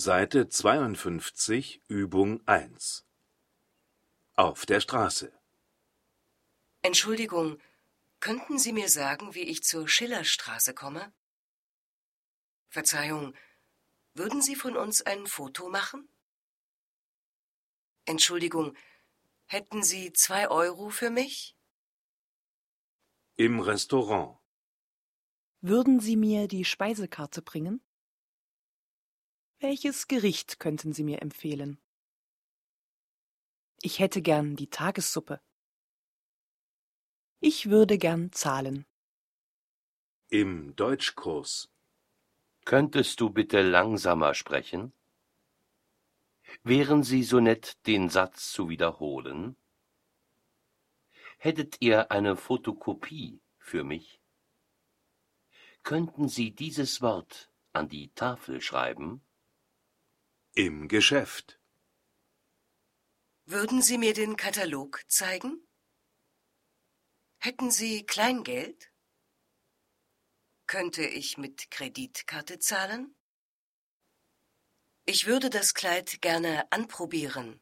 Seite 52, Übung 1. Auf der Straße. Entschuldigung, könnten Sie mir sagen, wie ich zur Schillerstraße komme? Verzeihung, würden Sie von uns ein Foto machen? Entschuldigung, hätten Sie zwei Euro für mich? Im Restaurant. Würden Sie mir die Speisekarte bringen? Welches Gericht könnten Sie mir empfehlen? Ich hätte gern die Tagessuppe. Ich würde gern zahlen. Im Deutschkurs. Könntest du bitte langsamer sprechen? Wären Sie so nett, den Satz zu wiederholen? Hättet ihr eine Fotokopie für mich? Könnten Sie dieses Wort an die Tafel schreiben? Im Geschäft. Würden Sie mir den Katalog zeigen? Hätten Sie Kleingeld? Könnte ich mit Kreditkarte zahlen? Ich würde das Kleid gerne anprobieren.